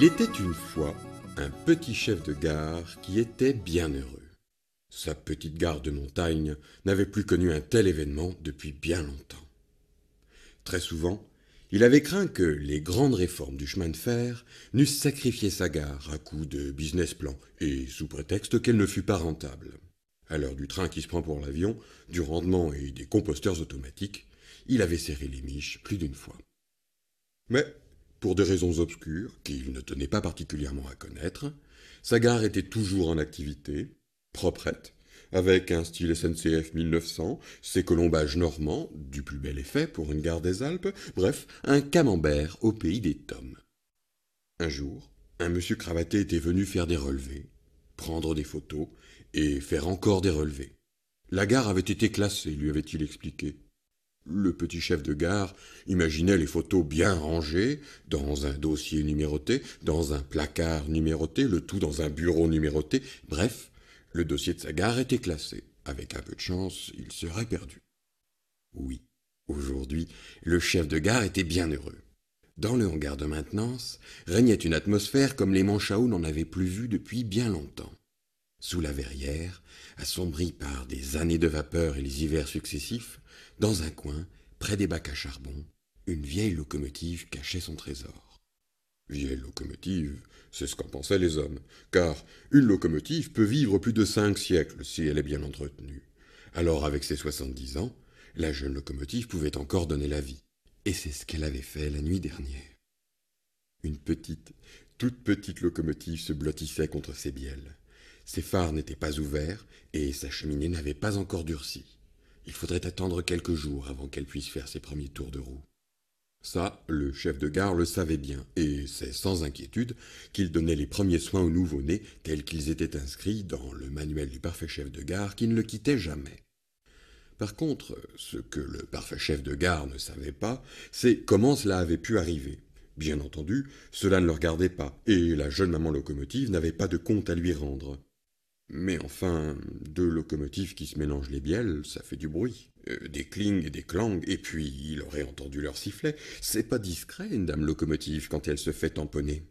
Il était une fois un petit chef de gare qui était bien heureux. Sa petite gare de montagne n'avait plus connu un tel événement depuis bien longtemps. Très souvent, il avait craint que les grandes réformes du chemin de fer n'eussent sacrifié sa gare à coup de business plan et sous prétexte qu'elle ne fût pas rentable. À l'heure du train qui se prend pour l'avion, du rendement et des composteurs automatiques, il avait serré les miches plus d'une fois. Mais pour des raisons obscures, qu'il ne tenait pas particulièrement à connaître, sa gare était toujours en activité, proprette, avec un style SNCF 1900, ses colombages normands, du plus bel effet pour une gare des Alpes, bref, un camembert au pays des tomes. Un jour, un monsieur cravaté était venu faire des relevés, prendre des photos et faire encore des relevés. La gare avait été classée, lui avait-il expliqué. Le petit chef de gare imaginait les photos bien rangées, dans un dossier numéroté, dans un placard numéroté, le tout dans un bureau numéroté. Bref, le dossier de sa gare était classé. Avec un peu de chance, il serait perdu. Oui, aujourd'hui, le chef de gare était bien heureux. Dans le hangar de maintenance régnait une atmosphère comme les Manchaos n'en avaient plus vu depuis bien longtemps. Sous la verrière, assombrie par des années de vapeur et les hivers successifs, dans un coin, près des bacs à charbon, une vieille locomotive cachait son trésor. Vieille locomotive, c'est ce qu'en pensaient les hommes, car une locomotive peut vivre plus de cinq siècles si elle est bien entretenue. Alors, avec ses soixante-dix ans, la jeune locomotive pouvait encore donner la vie. Et c'est ce qu'elle avait fait la nuit dernière. Une petite, toute petite locomotive se blottissait contre ses bielles. Ses phares n'étaient pas ouverts et sa cheminée n'avait pas encore durci. Il faudrait attendre quelques jours avant qu'elle puisse faire ses premiers tours de roue. Ça, le chef de gare le savait bien, et c'est sans inquiétude qu'il donnait les premiers soins aux nouveau-nés tels qu'ils étaient inscrits dans le manuel du parfait chef de gare qui ne le quittait jamais. Par contre, ce que le parfait chef de gare ne savait pas, c'est comment cela avait pu arriver. Bien entendu, cela ne le regardait pas, et la jeune maman locomotive n'avait pas de compte à lui rendre. Mais enfin, deux locomotives qui se mélangent les bielles, ça fait du bruit. Euh, des clings et des clangs, et puis il aurait entendu leur sifflet. C'est pas discret, une dame locomotive, quand elle se fait tamponner.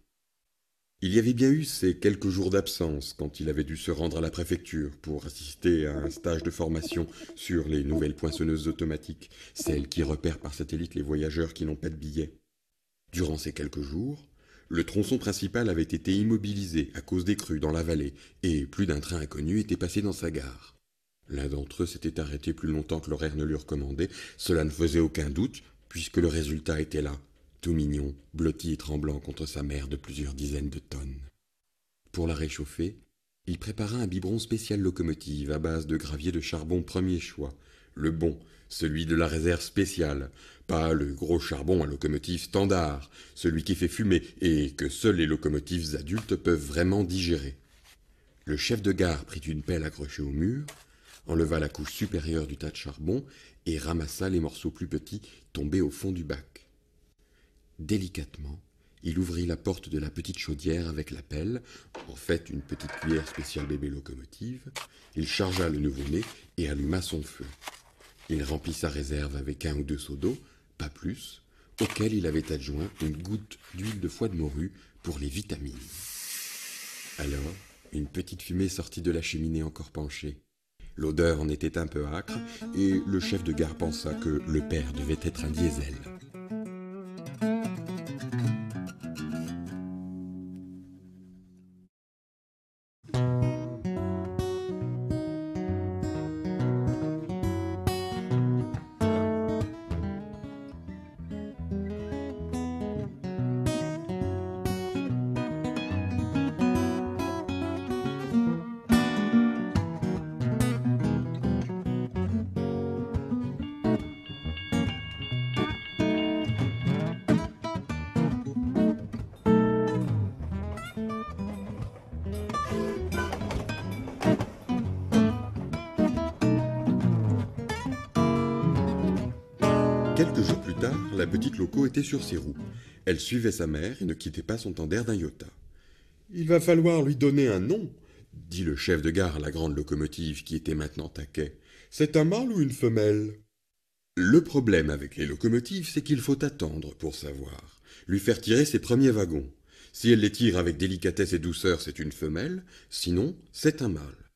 Il y avait bien eu ces quelques jours d'absence quand il avait dû se rendre à la préfecture pour assister à un stage de formation sur les nouvelles poinçonneuses automatiques, celles qui repèrent par satellite les voyageurs qui n'ont pas de billets. Durant ces quelques jours, le tronçon principal avait été immobilisé à cause des crues dans la vallée, et plus d'un train inconnu était passé dans sa gare. L'un d'entre eux s'était arrêté plus longtemps que l'horaire ne lui recommandait, cela ne faisait aucun doute, puisque le résultat était là, tout mignon, blotti et tremblant contre sa mère de plusieurs dizaines de tonnes. Pour la réchauffer, il prépara un biberon spécial locomotive à base de gravier de charbon premier choix, le bon, celui de la réserve spéciale, pas le gros charbon à locomotive standard, celui qui fait fumer et que seules les locomotives adultes peuvent vraiment digérer. Le chef de gare prit une pelle accrochée au mur, enleva la couche supérieure du tas de charbon et ramassa les morceaux plus petits tombés au fond du bac. Délicatement, il ouvrit la porte de la petite chaudière avec la pelle, en fait une petite cuillère spéciale bébé locomotive. Il chargea le nouveau-né et alluma son feu. Il remplit sa réserve avec un ou deux seaux d'eau, pas plus, auquel il avait adjoint une goutte d'huile de foie de morue pour les vitamines. Alors, une petite fumée sortit de la cheminée encore penchée. L'odeur en était un peu âcre, et le chef de gare pensa que le père devait être un diesel. Tard, la petite loco était sur ses roues. Elle suivait sa mère et ne quittait pas son tender d'un iota. Il va falloir lui donner un nom, dit le chef de gare à la grande locomotive qui était maintenant à quai. C'est un mâle ou une femelle? Le problème avec les locomotives, c'est qu'il faut attendre pour savoir, lui faire tirer ses premiers wagons. Si elle les tire avec délicatesse et douceur, c'est une femelle, sinon, c'est un mâle.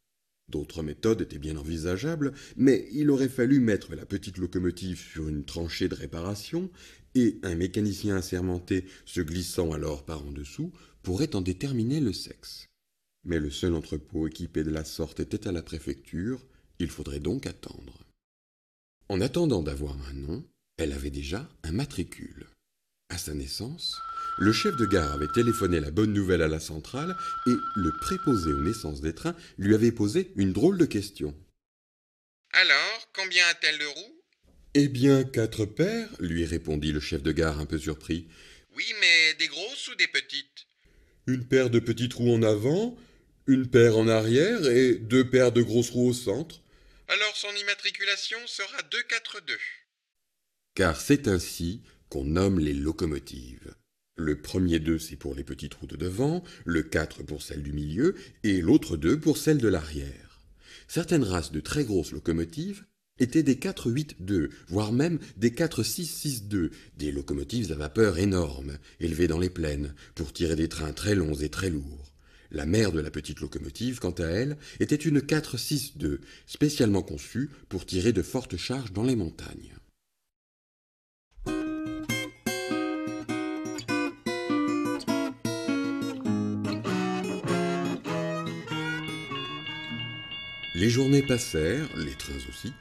D'autres méthodes étaient bien envisageables, mais il aurait fallu mettre la petite locomotive sur une tranchée de réparation, et un mécanicien assermenté se glissant alors par en dessous pourrait en déterminer le sexe. Mais le seul entrepôt équipé de la sorte était à la préfecture, il faudrait donc attendre. En attendant d'avoir un nom, elle avait déjà un matricule. À sa naissance, le chef de gare avait téléphoné la bonne nouvelle à la centrale et le préposé aux naissances des trains lui avait posé une drôle de question. Alors, combien a-t-elle de roues? Eh bien, quatre paires, lui répondit le chef de gare un peu surpris. Oui, mais des grosses ou des petites? Une paire de petites roues en avant, une paire en arrière et deux paires de grosses roues au centre. Alors son immatriculation sera 242. Car c'est ainsi qu'on nomme les locomotives. Le premier 2, c'est pour les petites roues de devant, le 4 pour celle du milieu, et l'autre 2 pour celle de l'arrière. Certaines races de très grosses locomotives étaient des 4-8-2, voire même des 4-6-6-2, des locomotives à vapeur énormes, élevées dans les plaines, pour tirer des trains très longs et très lourds. La mère de la petite locomotive, quant à elle, était une 4-6-2, spécialement conçue pour tirer de fortes charges dans les montagnes. Les journées passèrent, les trains aussi,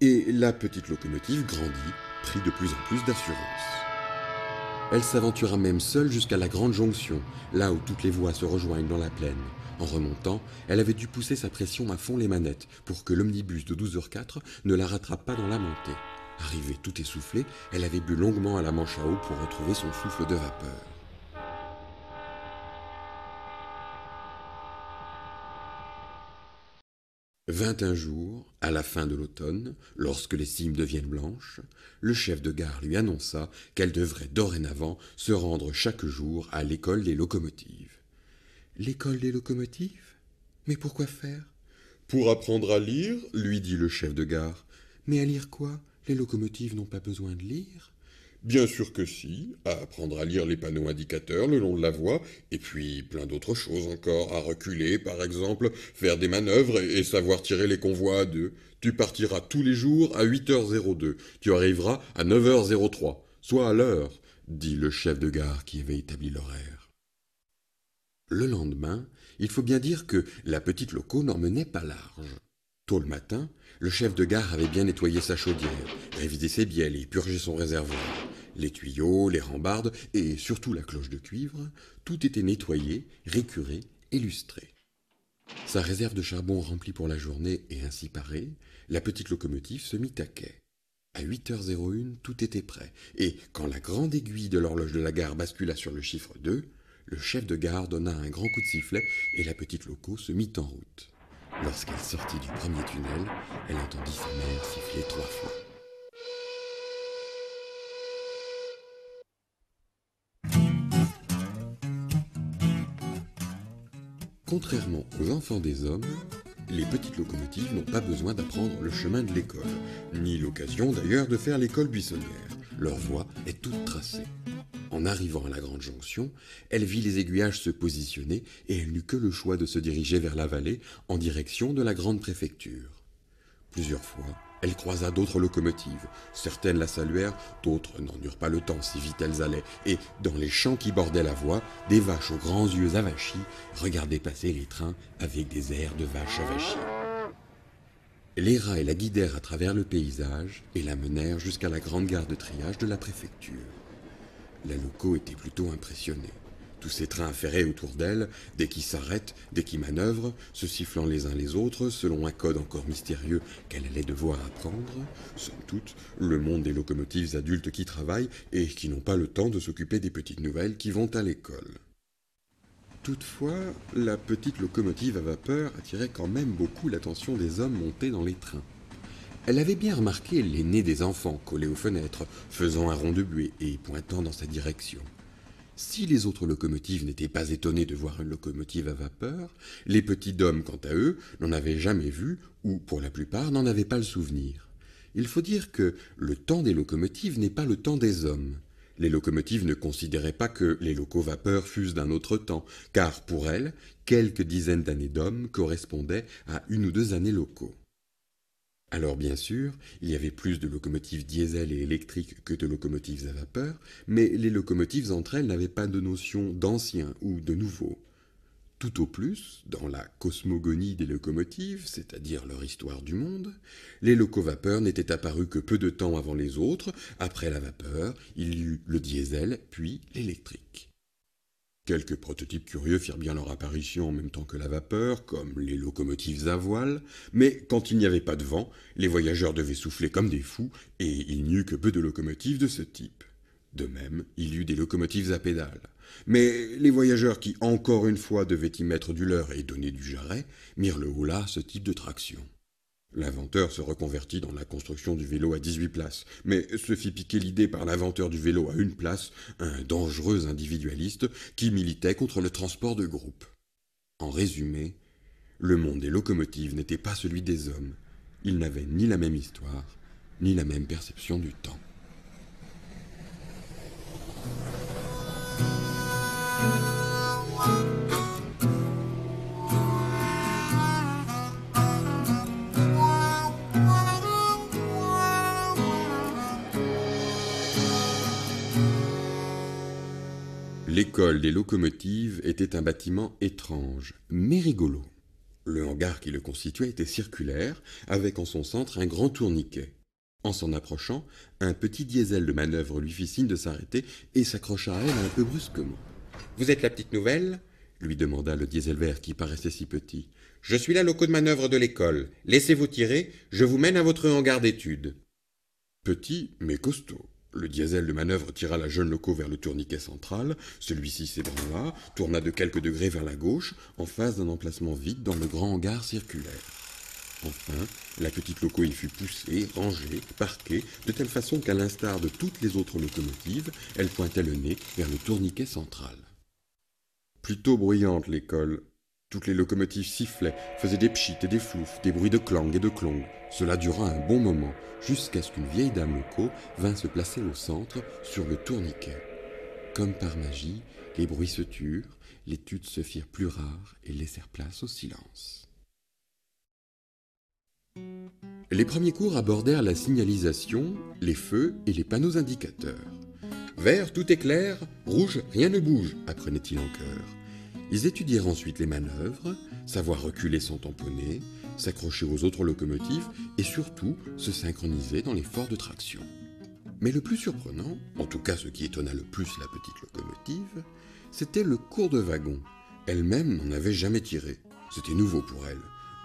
et la petite locomotive grandit, prit de plus en plus d'assurance. Elle s'aventura même seule jusqu'à la grande jonction, là où toutes les voies se rejoignent dans la plaine. En remontant, elle avait dû pousser sa pression à fond les manettes pour que l'omnibus de 12h04 ne la rattrape pas dans la montée. Arrivée tout essoufflée, elle avait bu longuement à la manche à eau pour retrouver son souffle de vapeur. Vint un jour, à la fin de l'automne, lorsque les cimes deviennent blanches, le chef de gare lui annonça qu'elle devrait dorénavant se rendre chaque jour à l'école des locomotives. L'école des locomotives? Mais pourquoi faire? Pour apprendre à lire, lui dit le chef de gare. Mais à lire quoi? Les locomotives n'ont pas besoin de lire Bien sûr que si, à apprendre à lire les panneaux indicateurs le long de la voie, et puis plein d'autres choses encore, à reculer par exemple, faire des manœuvres et, savoir tirer les convois à deux. Tu partiras tous les jours à 8h02, tu arriveras à 9h03, soit à l'heure, dit le chef de gare qui avait établi l'horaire. Le lendemain, il faut bien dire que la petite loco n'en menait pas large. Tôt le matin, le chef de gare avait bien nettoyé sa chaudière, révisé ses bielles et purgé son réservoir. Les tuyaux, les rambardes et surtout la cloche de cuivre, tout était nettoyé, récuré et lustré. Sa réserve de charbon remplie pour la journée et ainsi parée, la petite locomotive se mit à quai. À 8h01, tout était prêt, et quand la grande aiguille de l'horloge de la gare bascula sur le chiffre 2, le chef de gare donna un grand coup de sifflet et la petite loco se mit en route. Lorsqu'elle sortit du premier tunnel, elle entendit sa mère siffler trois fois. Contrairement aux enfants des hommes, les petites locomotives n'ont pas besoin d'apprendre le chemin de l'école, ni l'occasion d'ailleurs de faire l'école buissonnière. Leur voie est toute tracée. En arrivant à la grande jonction, elle vit les aiguillages se positionner et elle n'eut que le choix de se diriger vers la vallée en direction de la grande préfecture. Plusieurs fois, elle croisa d'autres locomotives. Certaines la saluèrent, d'autres n'en eurent pas le temps si vite elles allaient, et dans les champs qui bordaient la voie, des vaches aux grands yeux avachis regardaient passer les trains avec des airs de vaches avachis. Les rats la guidèrent à travers le paysage et la menèrent jusqu'à la grande gare de triage de la préfecture. La loco était plutôt impressionnée. Tous ces trains ferrés autour d'elle, dès qu'ils s'arrêtent, dès qu'ils manœuvrent, se sifflant les uns les autres, selon un code encore mystérieux qu'elle allait devoir apprendre, somme toute, le monde des locomotives adultes qui travaillent et qui n'ont pas le temps de s'occuper des petites nouvelles qui vont à l'école. Toutefois, la petite locomotive à vapeur attirait quand même beaucoup l'attention des hommes montés dans les trains. Elle avait bien remarqué nez des enfants collés aux fenêtres, faisant un rond de buée et pointant dans sa direction. Si les autres locomotives n'étaient pas étonnés de voir une locomotive à vapeur, les petits hommes, quant à eux, n'en avaient jamais vu, ou pour la plupart n'en avaient pas le souvenir. Il faut dire que le temps des locomotives n'est pas le temps des hommes. Les locomotives ne considéraient pas que les locaux vapeurs fussent d'un autre temps, car pour elles, quelques dizaines d'années d'hommes correspondaient à une ou deux années locaux. Alors bien sûr, il y avait plus de locomotives diesel et électriques que de locomotives à vapeur, mais les locomotives entre elles n'avaient pas de notion d'ancien ou de nouveau. Tout au plus, dans la cosmogonie des locomotives, c'est-à-dire leur histoire du monde, les locovapeurs n'étaient apparus que peu de temps avant les autres. Après la vapeur, il y eut le diesel, puis l'électrique. Quelques prototypes curieux firent bien leur apparition en même temps que la vapeur, comme les locomotives à voile, mais quand il n'y avait pas de vent, les voyageurs devaient souffler comme des fous, et il n'y eut que peu de locomotives de ce type. De même, il y eut des locomotives à pédales. Mais les voyageurs qui, encore une fois, devaient y mettre du leur et donner du jarret, mirent le haut là ce type de traction. L'inventeur se reconvertit dans la construction du vélo à 18 places, mais se fit piquer l'idée par l'inventeur du vélo à une place, un dangereux individualiste qui militait contre le transport de groupe. En résumé, le monde des locomotives n'était pas celui des hommes. Ils n'avaient ni la même histoire, ni la même perception du temps. L'école des locomotives était un bâtiment étrange, mais rigolo. Le hangar qui le constituait était circulaire, avec en son centre un grand tourniquet. En s'en approchant, un petit diesel de manœuvre lui fit signe de s'arrêter et s'accrocha à elle un peu brusquement. Vous êtes la petite nouvelle? lui demanda le diesel vert qui paraissait si petit. Je suis la loco de manœuvre de l'école. Laissez-vous tirer, je vous mène à votre hangar d'études. Petit, mais costaud. Le diesel de manœuvre tira la jeune loco vers le tourniquet central, celui-ci s'ébranla, tourna de quelques degrés vers la gauche, en face d'un emplacement vide dans le grand hangar circulaire. Enfin, la petite loco y fut poussée, rangée, parquée, de telle façon qu'à l'instar de toutes les autres locomotives, elle pointait le nez vers le tourniquet central. Plutôt bruyante l'école, toutes les locomotives sifflaient, faisaient des pchits et des floufs, des bruits de clang et de clong. Cela dura un bon moment, jusqu'à ce qu'une vieille dame loco vint se placer au centre, sur le tourniquet. Comme par magie, les bruits se turent, les tutes se firent plus rares et laissèrent place au silence. Les premiers cours abordèrent la signalisation, les feux et les panneaux indicateurs. Vert, tout est clair, rouge, rien ne bouge, apprenait-il en chœur. Ils étudièrent ensuite les manœuvres, savoir reculer sans tamponner, s'accrocher aux autres locomotives et surtout se synchroniser dans l'effort de traction. Mais le plus surprenant, en tout cas ce qui étonna le plus la petite locomotive, c'était le cours de wagon. Elle-même n'en avait jamais tiré. C'était nouveau pour elle.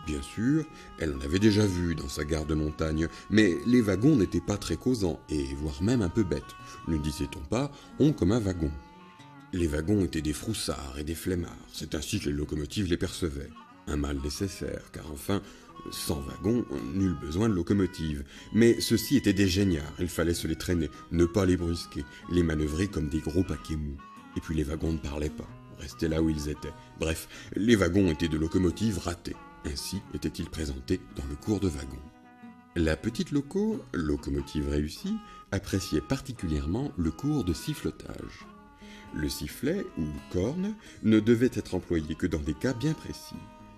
Bien sûr, elle en avait déjà vu dans sa gare de montagne, mais les wagons n'étaient pas très causants, et voire même un peu bêtes. Ne disait-on pas on comme un wagon les wagons étaient des froussards et des flemmards, c'est ainsi que les locomotives les percevaient. Un mal nécessaire, car enfin, sans wagons, nul besoin de locomotives. Mais ceux-ci étaient des géniards, il fallait se les traîner, ne pas les brusquer, les manœuvrer comme des gros paquets mous. Et puis les wagons ne parlaient pas, restaient là où ils étaient. Bref, les wagons étaient de locomotives ratées. Ainsi étaient-ils présentés dans le cours de wagons. La petite loco, locomotive réussie, appréciait particulièrement le cours de sifflotage. Le sifflet, ou corne, ne devait être employé que dans des cas bien précis.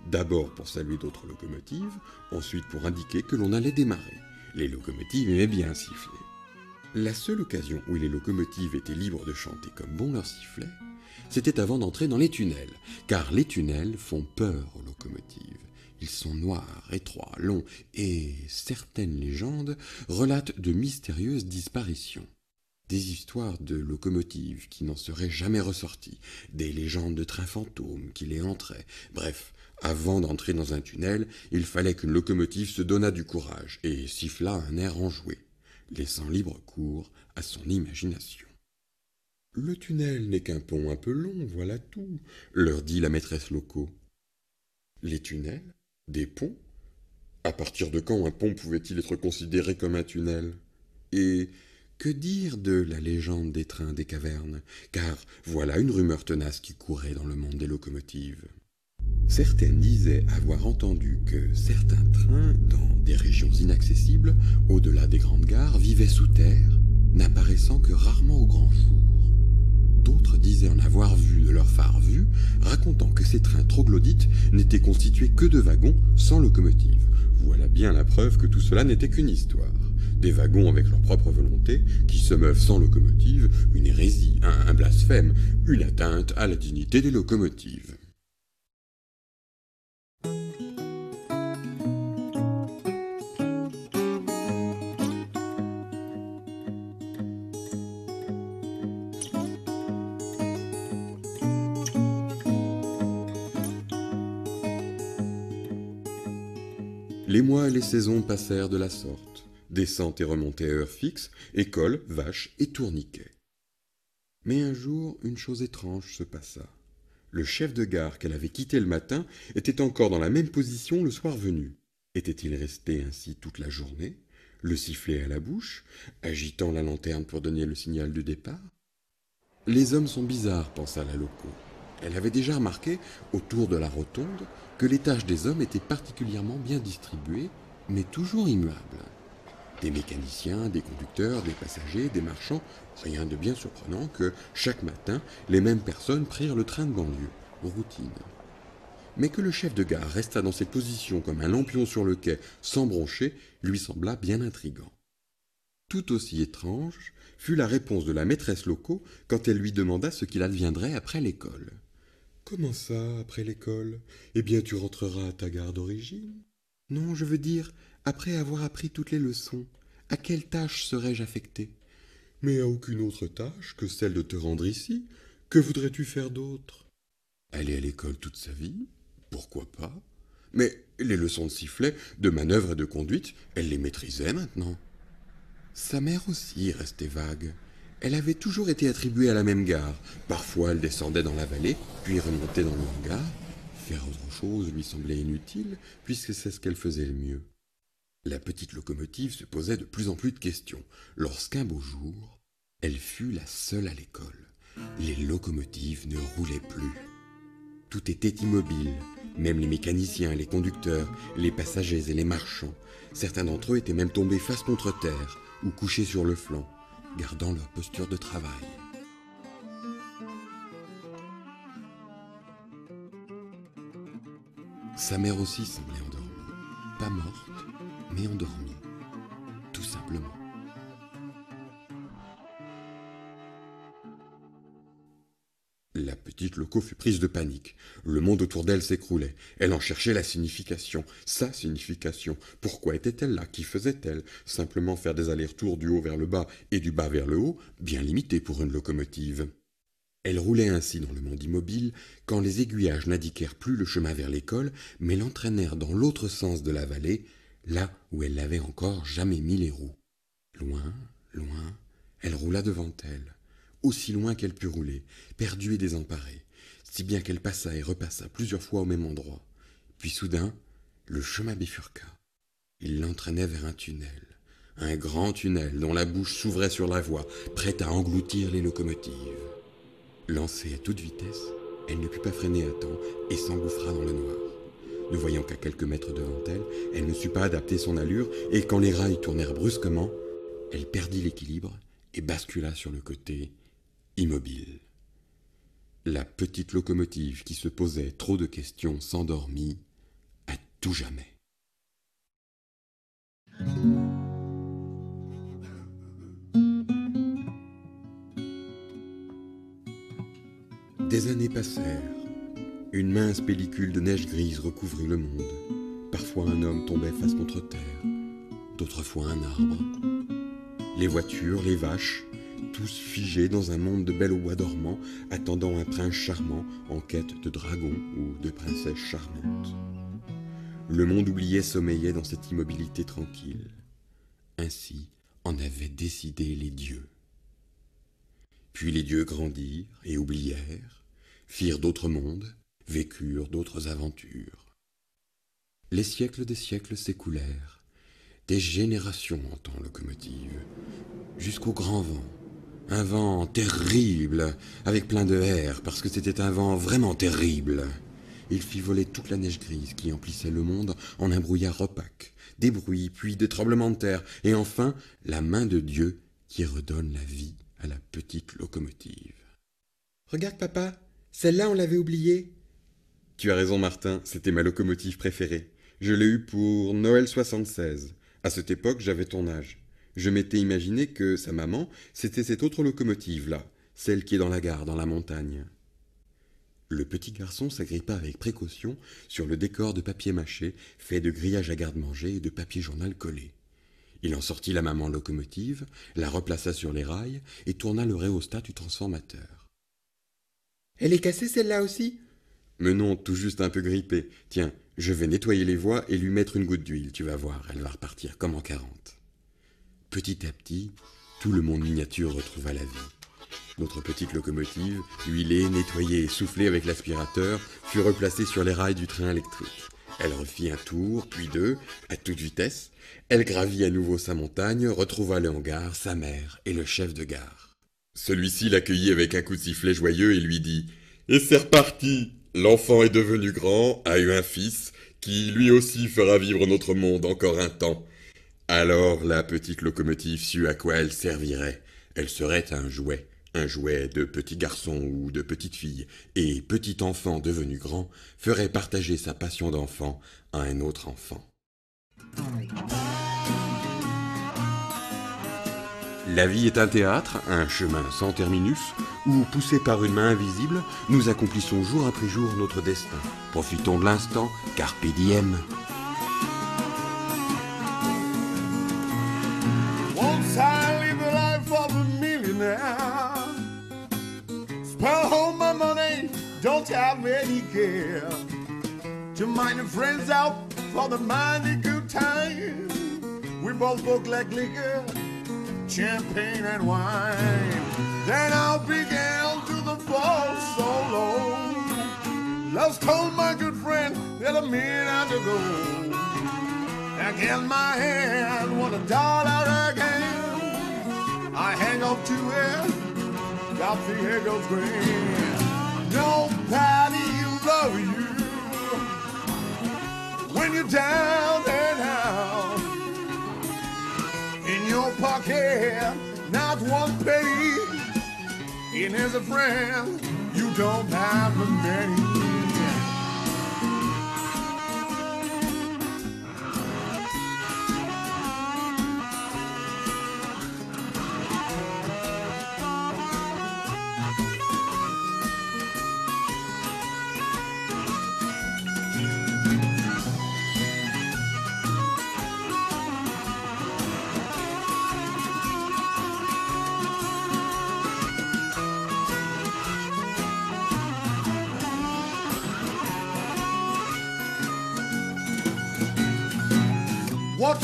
D'abord pour saluer d'autres locomotives, ensuite pour indiquer que l'on allait démarrer. Les locomotives aimaient bien siffler. La seule occasion où les locomotives étaient libres de chanter comme bon leur sifflet, c'était avant d'entrer dans les tunnels, car les tunnels font peur aux locomotives. Ils sont noirs, étroits, longs, et certaines légendes relatent de mystérieuses disparitions des histoires de locomotives qui n'en seraient jamais ressorties, des légendes de trains fantômes qui les entraient. Bref, avant d'entrer dans un tunnel, il fallait qu'une locomotive se donnât du courage et sifflât un air enjoué, laissant libre cours à son imagination. Le tunnel n'est qu'un pont un peu long, voilà tout, leur dit la maîtresse loco. Les tunnels Des ponts? À partir de quand un pont pouvait-il être considéré comme un tunnel? Et que dire de la légende des trains des cavernes? Car voilà une rumeur tenace qui courait dans le monde des locomotives. Certaines disaient avoir entendu que certains trains, dans des régions inaccessibles, au-delà des grandes gares, vivaient sous terre n'apparaissant que rarement au grand jour. D'autres disaient en avoir vu de leur phare vue, racontant que ces trains troglodytes n'étaient constitués que de wagons sans locomotive. Voilà bien la preuve que tout cela n'était qu'une histoire. Des wagons avec leur propre volonté, qui se meuvent sans locomotive, une hérésie, un, un blasphème, une atteinte à la dignité des locomotives. Les mois et les saisons passèrent de la sorte, descente et remontée à heure fixe, école, vaches et tourniquets. Mais un jour, une chose étrange se passa. Le chef de gare qu'elle avait quitté le matin était encore dans la même position le soir venu. Était-il resté ainsi toute la journée, le sifflet à la bouche, agitant la lanterne pour donner le signal du départ? Les hommes sont bizarres, pensa la loco. Elle avait déjà remarqué, autour de la rotonde, que les tâches des hommes étaient particulièrement bien distribuées, mais toujours immuables. Des mécaniciens, des conducteurs, des passagers, des marchands, rien de bien surprenant que, chaque matin, les mêmes personnes prirent le train de banlieue, routine. Mais que le chef de gare restât dans cette position comme un lampion sur le quai, sans broncher, lui sembla bien intrigant. Tout aussi étrange fut la réponse de la maîtresse locaux quand elle lui demanda ce qu'il adviendrait après l'école. Comment ça, après l'école? Eh bien, tu rentreras à ta gare d'origine Non, je veux dire, après avoir appris toutes les leçons, à quelle tâche serais-je affecté? Mais à aucune autre tâche que celle de te rendre ici. Que voudrais-tu faire d'autre? Aller à l'école toute sa vie Pourquoi pas? Mais les leçons de sifflet, de manœuvre et de conduite, elle les maîtrisait maintenant. Sa mère aussi restait vague. Elle avait toujours été attribuée à la même gare. Parfois, elle descendait dans la vallée, puis remontait dans le hangar. Faire autre chose lui semblait inutile, puisque c'est ce qu'elle faisait le mieux. La petite locomotive se posait de plus en plus de questions, lorsqu'un beau jour, elle fut la seule à l'école. Les locomotives ne roulaient plus. Tout était immobile, même les mécaniciens, les conducteurs, les passagers et les marchands. Certains d'entre eux étaient même tombés face contre terre ou couchés sur le flanc gardant leur posture de travail. Sa mère aussi semblait endormie. Pas morte, mais endormie. Tout simplement. La petite loco fut prise de panique. Le monde autour d'elle s'écroulait. Elle en cherchait la signification, sa signification. Pourquoi était-elle là? Qui faisait-elle? Simplement faire des allers-retours du haut vers le bas et du bas vers le haut, bien limité pour une locomotive. Elle roulait ainsi dans le monde immobile quand les aiguillages n'indiquèrent plus le chemin vers l'école, mais l'entraînèrent dans l'autre sens de la vallée, là où elle n'avait encore jamais mis les roues. Loin, loin, elle roula devant elle aussi loin qu'elle put rouler, perdue et désemparée, si bien qu'elle passa et repassa plusieurs fois au même endroit. Puis soudain, le chemin bifurqua. Il l'entraînait vers un tunnel, un grand tunnel dont la bouche s'ouvrait sur la voie, prête à engloutir les locomotives. Lancée à toute vitesse, elle ne put pas freiner à temps et s'engouffra dans le noir. Ne voyant qu'à quelques mètres devant elle, elle ne sut pas adapter son allure, et quand les rails tournèrent brusquement, elle perdit l'équilibre et bascula sur le côté, immobile. La petite locomotive qui se posait trop de questions s'endormit à tout jamais. Des années passèrent. Une mince pellicule de neige grise recouvrit le monde. Parfois un homme tombait face contre terre, d'autres fois un arbre. Les voitures, les vaches, tous figés dans un monde de belles bois dormant, attendant un prince charmant en quête de dragon ou de princesse charmante. Le monde oublié sommeillait dans cette immobilité tranquille. Ainsi en avaient décidé les dieux. Puis les dieux grandirent et oublièrent, firent d'autres mondes, vécurent d'autres aventures. Les siècles des siècles s'écoulèrent, des générations en temps locomotive, jusqu'au grand vent, un vent terrible, avec plein de air, parce que c'était un vent vraiment terrible. Il fit voler toute la neige grise qui emplissait le monde en un brouillard opaque, des bruits, puis des tremblements de terre, et enfin la main de Dieu qui redonne la vie à la petite locomotive. Regarde, papa, celle-là, on l'avait oubliée. Tu as raison, Martin, c'était ma locomotive préférée. Je l'ai eue pour Noël 76. À cette époque, j'avais ton âge. Je m'étais imaginé que sa maman, c'était cette autre locomotive-là, celle qui est dans la gare, dans la montagne. Le petit garçon s'agrippa avec précaution sur le décor de papier mâché fait de grillage à garde-manger et de papier journal collé. Il en sortit la maman locomotive, la replaça sur les rails et tourna le rhéostat du transformateur. Elle est cassée celle-là aussi? Mais non, tout juste un peu grippée. Tiens, je vais nettoyer les voies et lui mettre une goutte d'huile, tu vas voir, elle va repartir comme en quarante. Petit à petit, tout le monde miniature retrouva la vie. Notre petite locomotive, huilée, nettoyée et soufflée avec l'aspirateur, fut replacée sur les rails du train électrique. Elle refit un tour, puis deux, à toute vitesse. Elle gravit à nouveau sa montagne, retrouva le hangar, sa mère et le chef de gare. Celui-ci l'accueillit avec un coup de sifflet joyeux et lui dit Et c'est reparti L'enfant est devenu grand, a eu un fils, qui lui aussi fera vivre notre monde encore un temps. Alors la petite locomotive sut à quoi elle servirait. Elle serait un jouet un jouet de petit garçon ou de petite fille, et petit enfant devenu grand ferait partager sa passion d'enfant à un autre enfant. La vie est un théâtre, un chemin sans terminus, où, poussés par une main invisible, nous accomplissons jour après jour notre destin. Profitons de l'instant, carpe diem. Once I live life of a millionaire. All my money, don't have any care? To mind the friends out for the mighty good time. We both look like liquor, champagne and wine. Then I'll be began to the fall so low. Lost all my good friend that a minute ago. Again, my hand, want a dollar again. I hang up to it, got the echoes green. Nobody will love you when you're down pocket, not one penny. And as a friend, you don't have a many.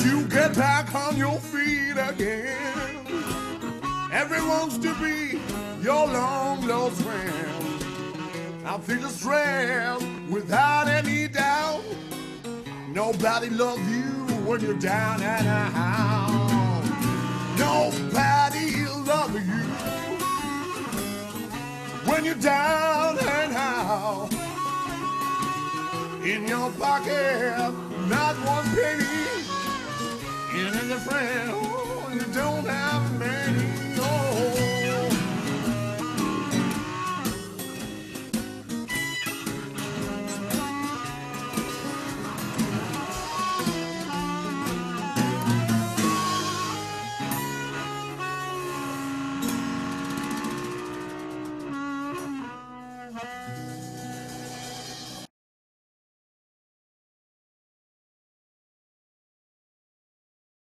You get back on your feet again, everyone's to be your long lost friend. I feel the strength without any doubt. Nobody loves you when you're down and out. Nobody loves you when you're down and out. In your pocket, not one penny. You're in the friend, oh, you don't have many.